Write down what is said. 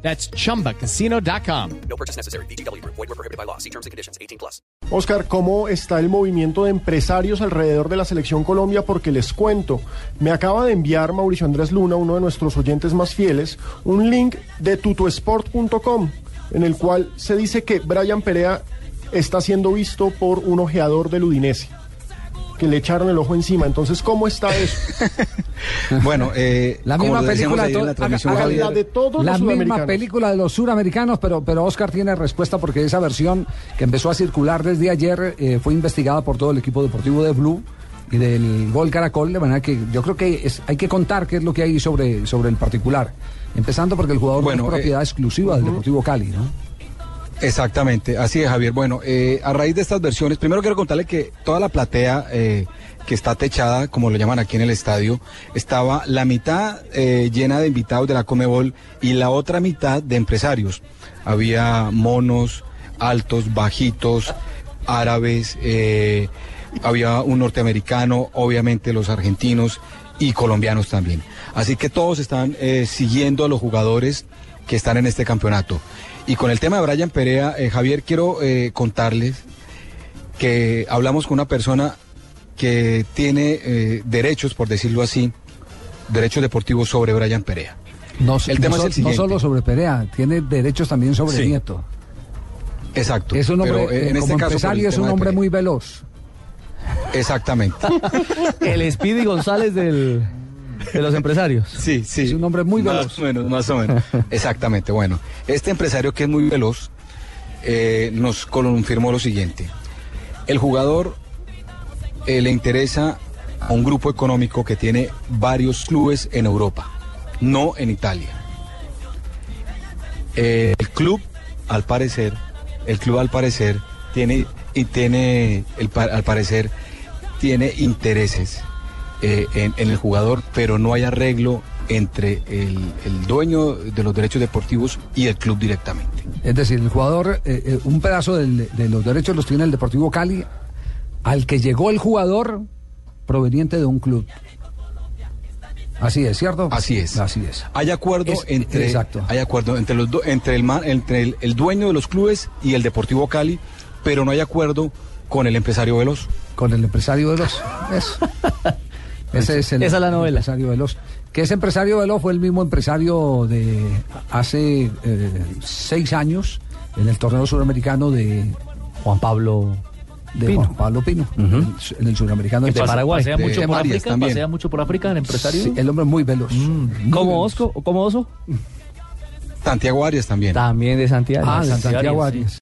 That's chumbacasino.com. No purchase necessary. BGW. Void were prohibited by law. See terms and conditions. 18 plus. Oscar, ¿cómo está el movimiento de empresarios alrededor de la selección Colombia? Porque les cuento, me acaba de enviar Mauricio Andrés Luna, uno de nuestros oyentes más fieles, un link de tutosport.com en el cual se dice que Brian Perea está siendo visto por un ojeador del Udinese, que le echaron el ojo encima. Entonces, ¿cómo está eso? Bueno, eh, La como misma película de la Javier, La de todos La los misma película de los suramericanos, pero, pero Oscar tiene respuesta porque esa versión que empezó a circular desde ayer eh, fue investigada por todo el equipo deportivo de Blue y del Gol Caracol, de manera que yo creo que es- hay que contar qué es lo que hay sobre, sobre el particular. Empezando porque el jugador Bueno, no es propiedad eh, exclusiva del Deportivo Cali, ¿no? Exactamente, así es, Javier. Bueno, eh, a raíz de estas versiones, primero quiero contarle que toda la platea eh, que está techada, como lo llaman aquí en el estadio, estaba la mitad eh, llena de invitados de la Comebol y la otra mitad de empresarios. Había monos, altos, bajitos, árabes, había un norteamericano, obviamente los argentinos y colombianos también. Así que todos están siguiendo a los jugadores que están en este campeonato. Y con el tema de Brian Perea, eh, Javier, quiero eh, contarles que hablamos con una persona que tiene eh, derechos, por decirlo así, derechos deportivos sobre Brian Perea. No, El tema no es el so- no siguiente. solo sobre Perea, tiene derechos también sobre Sí. Nieto. Exacto. Es un hombre, Pero, este como caso, por el empresario, es un hombre muy veloz. Exactamente. El Speedy González del, de los empresarios. Sí, sí. Es un hombre muy veloz. Más o menos, más o menos. Exactamente. Bueno, este empresario que es muy veloz eh, nos confirmó lo siguiente. El jugador eh, le interesa a un grupo económico que tiene varios clubes en Europa, no en Italia. Eh, el club, al parecer, el club al parecer tiene y tiene, el, al parecer, tiene intereses eh, en, en el jugador, pero no hay arreglo entre el, el dueño de los derechos deportivos y el club directamente. Es decir, el jugador, eh, eh, un pedazo del- de los derechos los tiene el Deportivo Cali, al que llegó el jugador proveniente de un club. Así es, ¿cierto? Así es. Así es. Hay acuerdo Es- entre exacto. hay acuerdo entre los do- entre el entre el, el dueño de los clubes y el Deportivo Cali, pero no hay acuerdo con el empresario Veloz. Con el empresario Veloz. Es- Ese es el, Esa es la el novela. empresario Veloz. Que ese empresario Veloz fue el mismo empresario de hace eh, seis años en el torneo suramericano de, Juan Pablo de Pino. Juan Pablo Pino, en el su- en el suramericano. de Paraguay. Pasea de mucho por Marias África, también. pasea mucho por África, el empresario. Sí, el hombre es muy veloz. Mm. ¿Cómo Osco? ¿Cómo Oso? Santiago Arias también. También de Santiago. Ah, de Santiago, Santiago sí. Arias.